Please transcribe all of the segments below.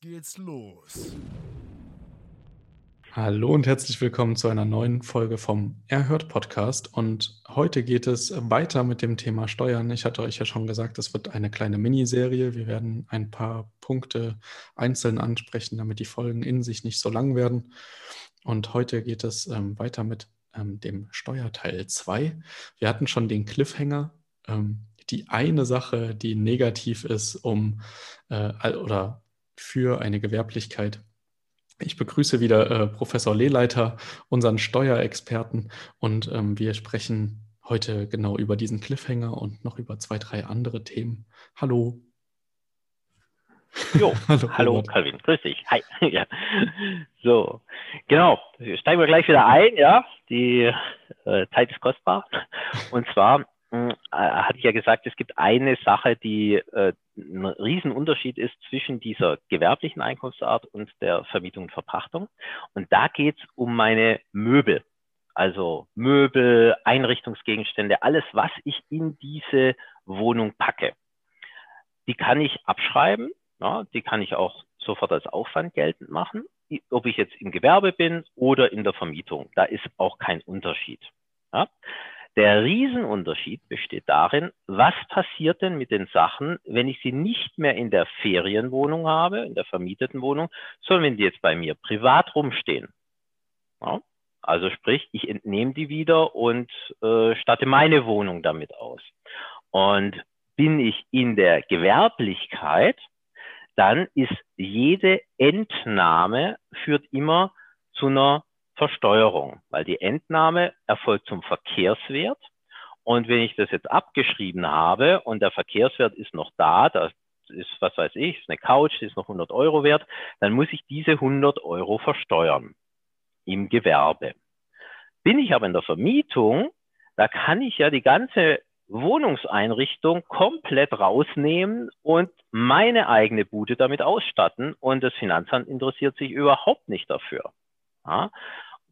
geht's los. Hallo und herzlich willkommen zu einer neuen Folge vom Erhört Podcast. Und heute geht es weiter mit dem Thema Steuern. Ich hatte euch ja schon gesagt, es wird eine kleine Miniserie. Wir werden ein paar Punkte einzeln ansprechen, damit die Folgen in sich nicht so lang werden. Und heute geht es ähm, weiter mit ähm, dem Steuerteil 2. Wir hatten schon den Cliffhanger. Ähm, die eine Sache, die negativ ist, um äh, oder für eine Gewerblichkeit ich begrüße wieder äh, Professor Lehleiter, unseren Steuerexperten, und ähm, wir sprechen heute genau über diesen Cliffhanger und noch über zwei, drei andere Themen. Hallo. Jo, hallo, hallo Calvin, grüß dich. Hi. ja. So, genau, steigen wir gleich wieder ein, ja. Die äh, Zeit ist kostbar. Und zwar hatte ich ja gesagt, es gibt eine Sache, die äh, ein Riesenunterschied ist zwischen dieser gewerblichen Einkunftsart und der Vermietung und Verpachtung. Und da geht es um meine Möbel. Also Möbel, Einrichtungsgegenstände, alles, was ich in diese Wohnung packe. Die kann ich abschreiben, ja, die kann ich auch sofort als Aufwand geltend machen, ob ich jetzt im Gewerbe bin oder in der Vermietung. Da ist auch kein Unterschied. Ja. Der Riesenunterschied besteht darin, was passiert denn mit den Sachen, wenn ich sie nicht mehr in der Ferienwohnung habe, in der vermieteten Wohnung, sondern wenn die jetzt bei mir privat rumstehen. Ja? Also sprich, ich entnehme die wieder und äh, statte meine Wohnung damit aus. Und bin ich in der Gewerblichkeit, dann ist jede Entnahme führt immer zu einer Versteuerung, weil die Entnahme erfolgt zum Verkehrswert. Und wenn ich das jetzt abgeschrieben habe und der Verkehrswert ist noch da, das ist, was weiß ich, ist eine Couch, die ist noch 100 Euro wert, dann muss ich diese 100 Euro versteuern im Gewerbe. Bin ich aber in der Vermietung, da kann ich ja die ganze Wohnungseinrichtung komplett rausnehmen und meine eigene Bude damit ausstatten und das Finanzamt interessiert sich überhaupt nicht dafür. Ja?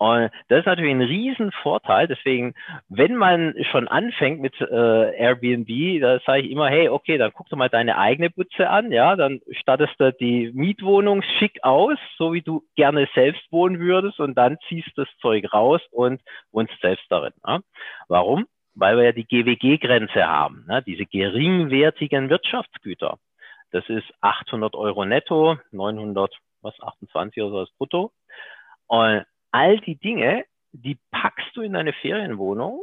Und das ist natürlich ein Riesenvorteil. Deswegen, wenn man schon anfängt mit äh, Airbnb, da sage ich immer, hey, okay, dann guck doch mal deine eigene Butze an, ja, dann stattest du die Mietwohnung schick aus, so wie du gerne selbst wohnen würdest, und dann ziehst das Zeug raus und wohnst selbst darin. Ja. Warum? Weil wir ja die GWG-Grenze haben, ne? diese geringwertigen Wirtschaftsgüter. Das ist 800 Euro netto, 900, was, 28 oder so brutto. Und all die Dinge, die packst du in deine Ferienwohnung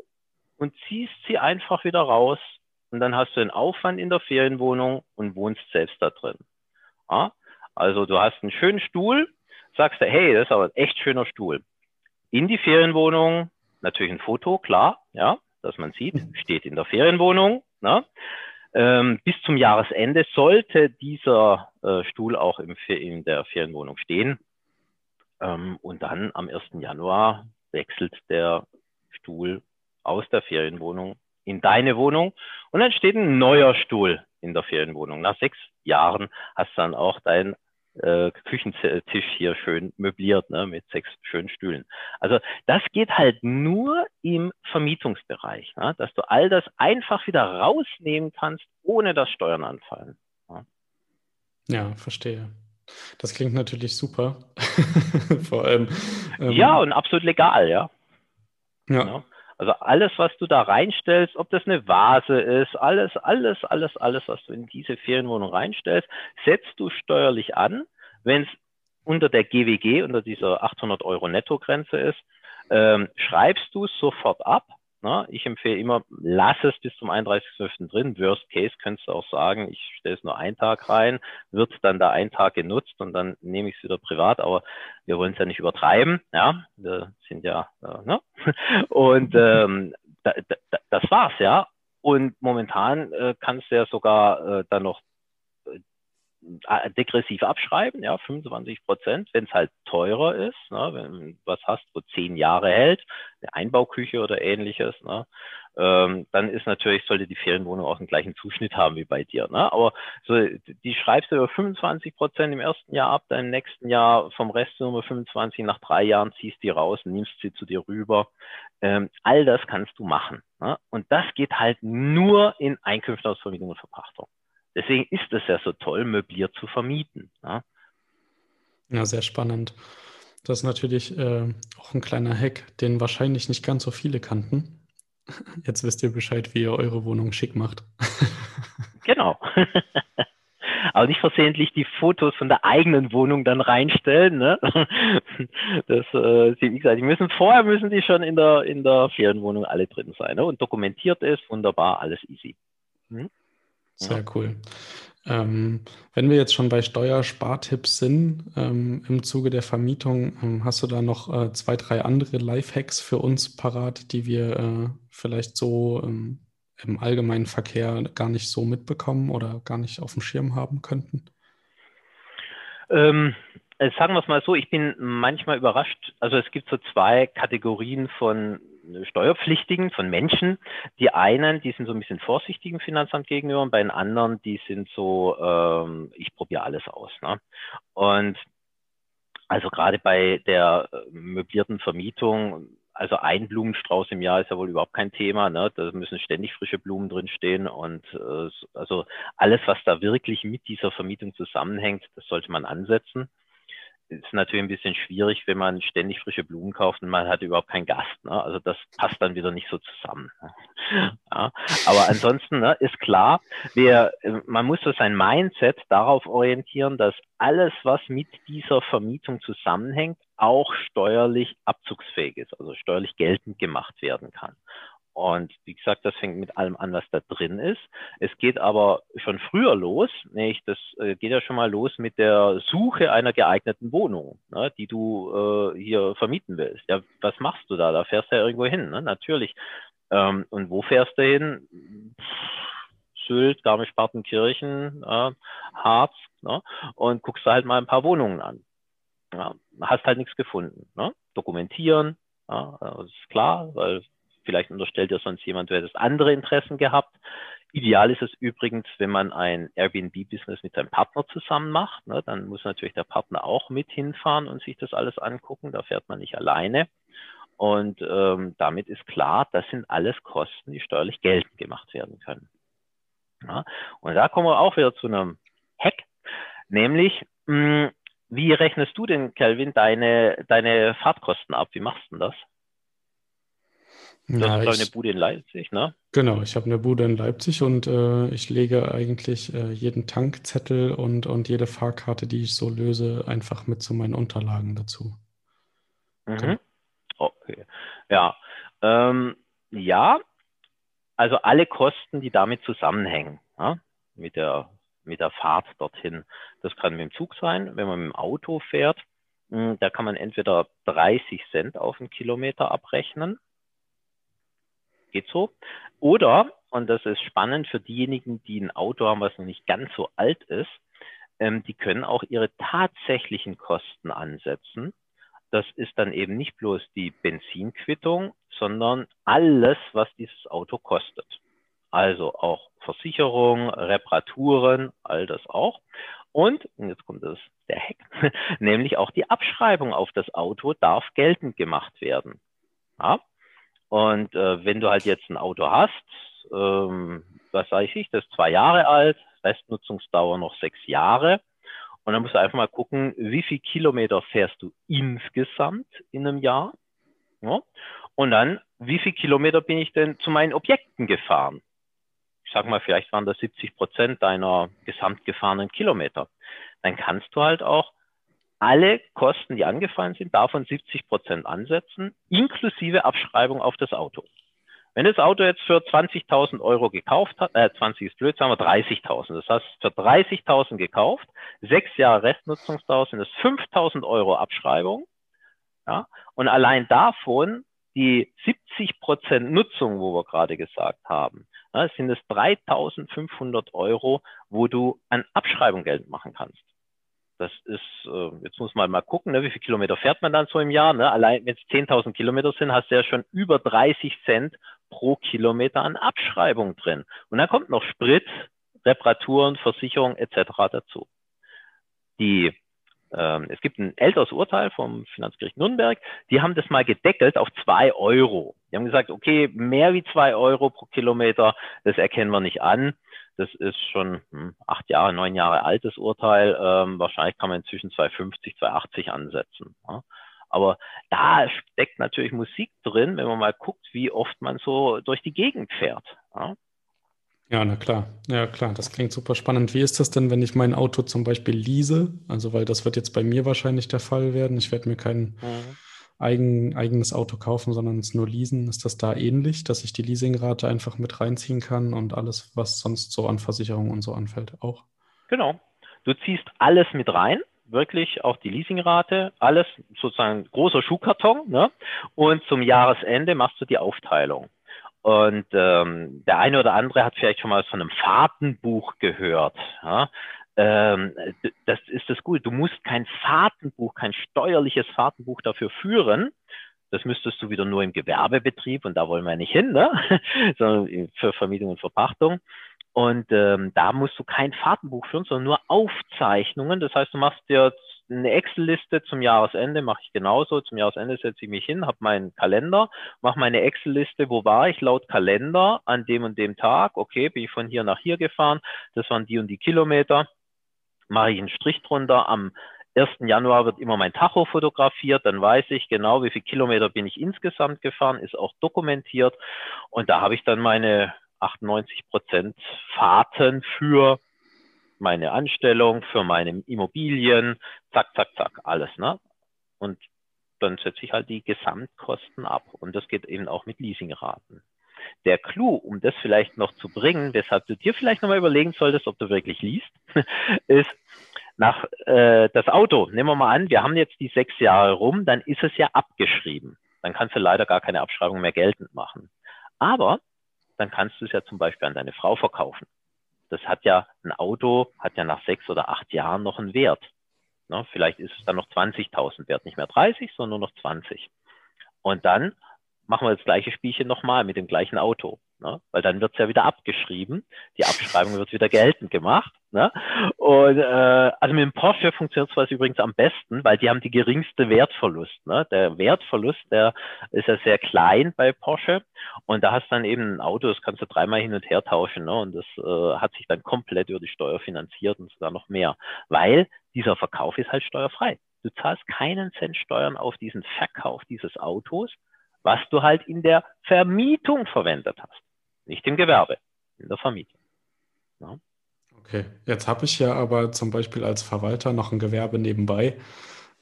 und ziehst sie einfach wieder raus. Und dann hast du einen Aufwand in der Ferienwohnung und wohnst selbst da drin. Ja? Also du hast einen schönen Stuhl, sagst du, hey, das ist aber ein echt schöner Stuhl. In die Ferienwohnung, natürlich ein Foto, klar, ja, dass man sieht, steht in der Ferienwohnung. Ne? Ähm, bis zum Jahresende sollte dieser äh, Stuhl auch im, in der Ferienwohnung stehen. Ähm, und dann am 1. Januar wechselt der Stuhl aus der Ferienwohnung in deine Wohnung und dann steht ein neuer Stuhl in der Ferienwohnung. Nach sechs Jahren hast du dann auch dein äh, Küchentisch hier schön möbliert ne, mit sechs schönen Stühlen. Also das geht halt nur im Vermietungsbereich, ne, dass du all das einfach wieder rausnehmen kannst, ohne dass Steuern anfallen. Ja, ja verstehe. Das klingt natürlich super. Vor allem. Ähm, ja, und absolut legal, ja. ja. ja. Also alles, was du da reinstellst, ob das eine Vase ist, alles, alles, alles, alles, was du in diese Ferienwohnung reinstellst, setzt du steuerlich an. Wenn es unter der GWG, unter dieser 800 Euro Nettogrenze ist, ähm, schreibst du es sofort ab na, ich empfehle immer, lass es bis zum 31.12. drin. Worst Case könntest du auch sagen, ich stelle es nur einen Tag rein, wird dann da ein Tag genutzt und dann nehme ich es wieder privat, aber wir wollen es ja nicht übertreiben. Ja, wir sind ja, äh, ne? Und ähm, da, da, das war's, ja. Und momentan äh, kannst du ja sogar äh, dann noch degressiv abschreiben, ja, 25 Prozent, wenn es halt teurer ist, ne, wenn was hast, wo zehn Jahre hält, eine Einbauküche oder ähnliches, ne, ähm, dann ist natürlich, sollte die Ferienwohnung auch den gleichen Zuschnitt haben wie bei dir. Ne? Aber so, die schreibst du über 25 Prozent im ersten Jahr ab, dann im nächsten Jahr vom Rest Nummer 25, nach drei Jahren ziehst die raus, nimmst sie zu dir rüber. Ähm, all das kannst du machen. Ne? Und das geht halt nur in Einkünfte aus Vermietung und Verpachtung. Deswegen ist es ja so toll, möbliert zu vermieten. Ja? Ja, sehr spannend. Das ist natürlich äh, auch ein kleiner Hack, den wahrscheinlich nicht ganz so viele kannten. Jetzt wisst ihr Bescheid, wie ihr eure Wohnung schick macht. genau. Aber nicht versehentlich die Fotos von der eigenen Wohnung dann reinstellen. Ne? Das, äh, wie gesagt, die müssen vorher müssen die schon in der in der Ferienwohnung alle drin sein ne? und dokumentiert ist wunderbar, alles easy. Hm? Sehr ja. cool. Ähm, wenn wir jetzt schon bei Steuerspartipps sind, ähm, im Zuge der Vermietung, ähm, hast du da noch äh, zwei, drei andere Lifehacks für uns parat, die wir äh, vielleicht so ähm, im allgemeinen Verkehr gar nicht so mitbekommen oder gar nicht auf dem Schirm haben könnten? Ähm, äh, sagen wir es mal so, ich bin manchmal überrascht. Also es gibt so zwei Kategorien von Steuerpflichtigen, von Menschen. Die einen, die sind so ein bisschen vorsichtig im Finanzamt gegenüber und bei den anderen, die sind so, ähm, ich probiere alles aus. Ne? Und also gerade bei der äh, möblierten Vermietung, also ein Blumenstrauß im Jahr ist ja wohl überhaupt kein Thema. Ne? Da müssen ständig frische Blumen drin stehen und äh, also alles, was da wirklich mit dieser Vermietung zusammenhängt, das sollte man ansetzen ist natürlich ein bisschen schwierig, wenn man ständig frische Blumen kauft und man hat überhaupt keinen Gast. Ne? Also das passt dann wieder nicht so zusammen. Ne? Ja, aber ansonsten ne, ist klar, wir, man muss so sein Mindset darauf orientieren, dass alles, was mit dieser Vermietung zusammenhängt, auch steuerlich abzugsfähig ist, also steuerlich geltend gemacht werden kann. Und wie gesagt, das fängt mit allem an, was da drin ist. Es geht aber schon früher los. Nicht? Das äh, geht ja schon mal los mit der Suche einer geeigneten Wohnung, ne, die du äh, hier vermieten willst. Ja, was machst du da? Da fährst du ja irgendwo hin, ne? natürlich. Ähm, und wo fährst du hin? Sylt, Garmisch-Partenkirchen, äh, Harz. Ne? Und guckst du halt mal ein paar Wohnungen an. Ja, hast halt nichts gefunden. Ne? Dokumentieren, ja, das ist klar, weil Vielleicht unterstellt ja sonst jemand, du hättest andere Interessen gehabt. Ideal ist es übrigens, wenn man ein Airbnb-Business mit seinem Partner zusammen macht. Ne, dann muss natürlich der Partner auch mit hinfahren und sich das alles angucken. Da fährt man nicht alleine. Und ähm, damit ist klar, das sind alles Kosten, die steuerlich geltend gemacht werden können. Ja, und da kommen wir auch wieder zu einem Hack, nämlich mh, hm, wie rechnest du denn, Kelvin, deine, deine Fahrtkosten ab? Wie machst du denn das? Du ja, hast eine Bude in Leipzig, ne? Genau, ich habe eine Bude in Leipzig und äh, ich lege eigentlich äh, jeden Tankzettel und, und jede Fahrkarte, die ich so löse, einfach mit zu meinen Unterlagen dazu. Mhm. Genau. Okay. Ja. Ähm, ja, also alle Kosten, die damit zusammenhängen, ja, mit, der, mit der Fahrt dorthin. Das kann mit dem Zug sein, wenn man mit dem Auto fährt. Hm, da kann man entweder 30 Cent auf den Kilometer abrechnen geht so. Oder, und das ist spannend für diejenigen, die ein Auto haben, was noch nicht ganz so alt ist, ähm, die können auch ihre tatsächlichen Kosten ansetzen. Das ist dann eben nicht bloß die Benzinquittung, sondern alles, was dieses Auto kostet. Also auch Versicherung, Reparaturen, all das auch. Und, und jetzt kommt das, der Hack, nämlich auch die Abschreibung auf das Auto darf geltend gemacht werden. Ja? Und äh, wenn du halt jetzt ein Auto hast, ähm, was weiß ich, das ist zwei Jahre alt, Restnutzungsdauer noch sechs Jahre. Und dann musst du einfach mal gucken, wie viel Kilometer fährst du insgesamt in einem Jahr? Ja? Und dann, wie viel Kilometer bin ich denn zu meinen Objekten gefahren? Ich sag mal, vielleicht waren das 70 Prozent deiner gesamt gefahrenen Kilometer. Dann kannst du halt auch alle Kosten, die angefallen sind, davon 70 Prozent ansetzen, inklusive Abschreibung auf das Auto. Wenn das Auto jetzt für 20.000 Euro gekauft hat, äh, 20 ist blöd, sagen wir 30.000. Das heißt, für 30.000 gekauft, sechs Jahre Restnutzungsdauer sind es 5.000 Euro Abschreibung. Ja, und allein davon die 70 Prozent Nutzung, wo wir gerade gesagt haben, ja, sind es 3.500 Euro, wo du an Abschreibung Geld machen kannst. Das ist, äh, jetzt muss man mal gucken, ne, wie viele Kilometer fährt man dann so im Jahr. Ne? Allein wenn es 10.000 Kilometer sind, hast du ja schon über 30 Cent pro Kilometer an Abschreibung drin. Und dann kommt noch Sprit, Reparaturen, Versicherung etc. dazu. Die, ähm, es gibt ein älteres Urteil vom Finanzgericht Nürnberg, die haben das mal gedeckelt auf zwei Euro. Die haben gesagt, okay, mehr wie zwei Euro pro Kilometer, das erkennen wir nicht an Das ist schon hm, acht Jahre, neun Jahre altes Urteil. Ähm, wahrscheinlich kann man inzwischen 250, 280 ansetzen. Ja. Aber da steckt natürlich Musik drin, wenn man mal guckt, wie oft man so durch die Gegend fährt. Ja. Ja, na klar. Ja, klar, das klingt super spannend. Wie ist das denn, wenn ich mein Auto zum Beispiel lease? Also, weil das wird jetzt bei mir wahrscheinlich der Fall werden. Ich werde mir kein mhm. Eigen, eigenes Auto kaufen, sondern es nur leasen. Ist das da ähnlich, dass ich die Leasingrate einfach mit reinziehen kann und alles, was sonst so an Versicherung und so anfällt, auch? Genau. Du ziehst alles mit rein wirklich auch die Leasingrate, alles sozusagen großer Schuhkarton. Ne? Und zum Jahresende machst du die Aufteilung. Und ähm, der eine oder andere hat vielleicht schon mal von einem Fahrtenbuch gehört. Ja? Ähm, das ist das gut. Du musst kein Fahrtenbuch, kein steuerliches Fahrtenbuch dafür führen. Das müsstest du wieder nur im Gewerbebetrieb und da wollen wir nicht hin, ne? sondern für Vermietung und Verpachtung. Und ähm, da musst du kein Fahrtenbuch führen, sondern nur Aufzeichnungen. Das heißt, du machst dir eine Excel-Liste zum Jahresende, mache ich genauso. Zum Jahresende setze ich mich hin, habe meinen Kalender, mache meine Excel-Liste, wo war ich laut Kalender an dem und dem Tag. Okay, bin ich von hier nach hier gefahren. Das waren die und die Kilometer. Mache ich einen Strich drunter. Am 1. Januar wird immer mein Tacho fotografiert, dann weiß ich genau, wie viele Kilometer bin ich insgesamt gefahren, ist auch dokumentiert. Und da habe ich dann meine 98 Prozent Fahrten für meine Anstellung, für meine Immobilien, zack, zack, zack, alles. Ne? Und dann setze ich halt die Gesamtkosten ab. Und das geht eben auch mit Leasingraten. Der Clou, um das vielleicht noch zu bringen, weshalb du dir vielleicht nochmal überlegen solltest, ob du wirklich liest, ist, nach äh, das Auto, nehmen wir mal an, wir haben jetzt die sechs Jahre rum, dann ist es ja abgeschrieben. Dann kannst du leider gar keine Abschreibung mehr geltend machen. Aber dann kannst du es ja zum Beispiel an deine Frau verkaufen. Das hat ja, ein Auto hat ja nach sechs oder acht Jahren noch einen Wert. Ne? Vielleicht ist es dann noch 20.000 wert, nicht mehr 30, sondern nur noch 20. Und dann machen wir das gleiche Spielchen nochmal mit dem gleichen Auto. Ne? Weil dann wird es ja wieder abgeschrieben. Die Abschreibung wird wieder geltend gemacht. Ne? Und äh, also mit dem Porsche funktioniert es übrigens am besten, weil die haben die geringste Wertverlust. Ne? Der Wertverlust, der ist ja sehr klein bei Porsche. Und da hast du dann eben ein Auto, das kannst du dreimal hin und her tauschen. Ne? Und das äh, hat sich dann komplett über die Steuer finanziert und sogar noch mehr. Weil dieser Verkauf ist halt steuerfrei. Du zahlst keinen Cent Steuern auf diesen Verkauf dieses Autos, was du halt in der Vermietung verwendet hast. Nicht im Gewerbe, in der Vermietung. Ja. Okay, jetzt habe ich ja aber zum Beispiel als Verwalter noch ein Gewerbe nebenbei.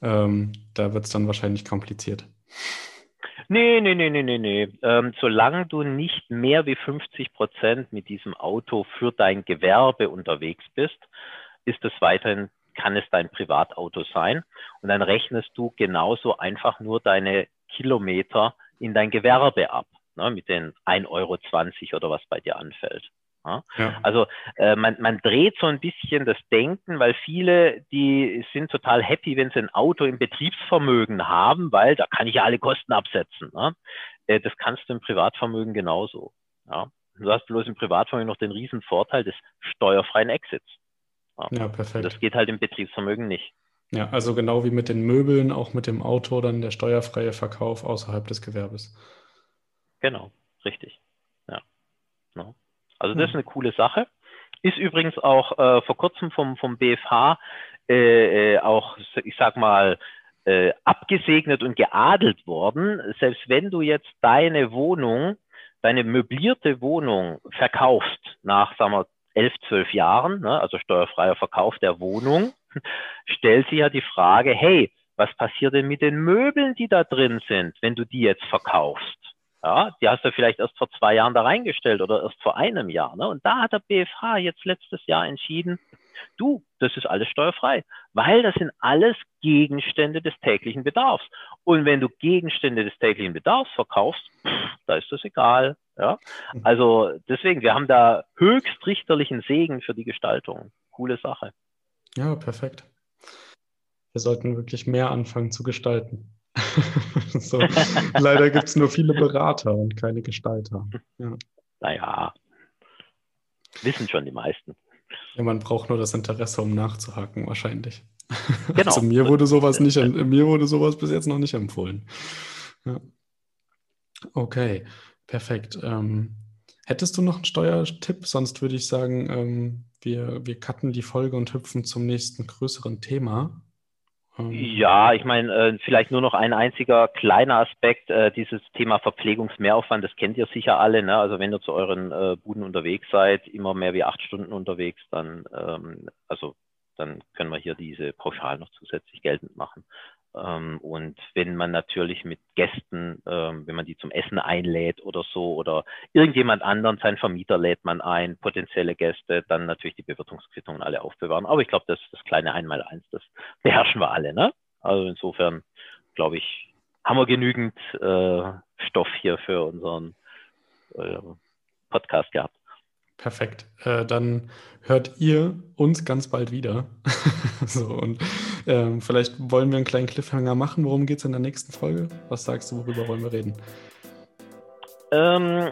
Ähm, da wird es dann wahrscheinlich kompliziert. Nee, nee, nee, nee, nee, nee. Ähm, solange du nicht mehr wie 50 Prozent mit diesem Auto für dein Gewerbe unterwegs bist, ist es weiterhin, kann es dein Privatauto sein. Und dann rechnest du genauso einfach nur deine Kilometer in dein Gewerbe ab, ne, mit den 1,20 Euro oder was bei dir anfällt. Ja. Also äh, man, man dreht so ein bisschen das Denken, weil viele, die sind total happy, wenn sie ein Auto im Betriebsvermögen haben, weil da kann ich ja alle Kosten absetzen. Ne? Äh, das kannst du im Privatvermögen genauso. Ja? Du hast bloß im Privatvermögen noch den riesen Vorteil des steuerfreien Exits. Ja, ja perfekt. Das geht halt im Betriebsvermögen nicht. Ja, also genau wie mit den Möbeln, auch mit dem Auto, dann der steuerfreie Verkauf außerhalb des Gewerbes. Genau, richtig. Ja. No. Also das ist eine coole Sache. Ist übrigens auch äh, vor kurzem vom, vom BFH äh, äh, auch, ich sag mal, äh, abgesegnet und geadelt worden. Selbst wenn du jetzt deine Wohnung, deine möblierte Wohnung verkaufst nach, sagen wir, elf, zwölf Jahren, ne, also steuerfreier Verkauf der Wohnung, stellt sich ja die Frage, hey, was passiert denn mit den Möbeln, die da drin sind, wenn du die jetzt verkaufst? Ja, die hast du vielleicht erst vor zwei Jahren da reingestellt oder erst vor einem Jahr. Ne? Und da hat der BFH jetzt letztes Jahr entschieden, du, das ist alles steuerfrei, weil das sind alles Gegenstände des täglichen Bedarfs. Und wenn du Gegenstände des täglichen Bedarfs verkaufst, pff, da ist das egal. Ja? Also deswegen, wir haben da höchstrichterlichen Segen für die Gestaltung. Coole Sache. Ja, perfekt. Wir sollten wirklich mehr anfangen zu gestalten. so, leider gibt es nur viele Berater und keine Gestalter. Ja. Naja, wissen schon die meisten. Ja, man braucht nur das Interesse, um nachzuhaken, wahrscheinlich. Genau. Also mir wurde sowas nicht, mir wurde sowas bis jetzt noch nicht empfohlen. Ja. Okay, perfekt. Ähm, Hättest du noch einen Steuertipp? Sonst würde ich sagen, ähm, wir, wir cutten die Folge und hüpfen zum nächsten größeren Thema. Ähm, ja, ich meine, äh, vielleicht nur noch ein einziger kleiner Aspekt, äh, dieses Thema Verpflegungsmehraufwand, das kennt ihr sicher alle. Ne? Also wenn ihr zu euren äh, Buden unterwegs seid, immer mehr wie acht Stunden unterwegs, dann, ähm, also dann können wir hier diese pauschal noch zusätzlich geltend machen. Ähm, und wenn man natürlich mit Gästen, ähm, wenn man die zum Essen einlädt oder so, oder irgendjemand anderen, seinen Vermieter lädt man ein, potenzielle Gäste, dann natürlich die Bewirtungsquittungen alle aufbewahren. Aber ich glaube, das, das kleine Einmaleins, das beherrschen wir alle. Ne? Also insofern, glaube ich, haben wir genügend äh, Stoff hier für unseren äh, Podcast gehabt. Perfekt. Äh, dann hört ihr uns ganz bald wieder. so, und ähm, vielleicht wollen wir einen kleinen Cliffhanger machen. Worum geht es in der nächsten Folge? Was sagst du, worüber wollen wir reden? Ähm,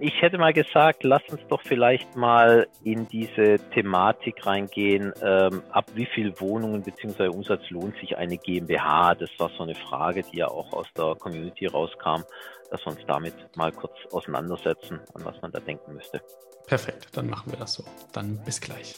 ich hätte mal gesagt, lass uns doch vielleicht mal in diese Thematik reingehen, ähm, ab wie viel Wohnungen bzw. Umsatz lohnt sich eine GmbH? Das war so eine Frage, die ja auch aus der Community rauskam, dass wir uns damit mal kurz auseinandersetzen, an was man da denken müsste. Perfekt, dann machen wir das so. Dann bis gleich.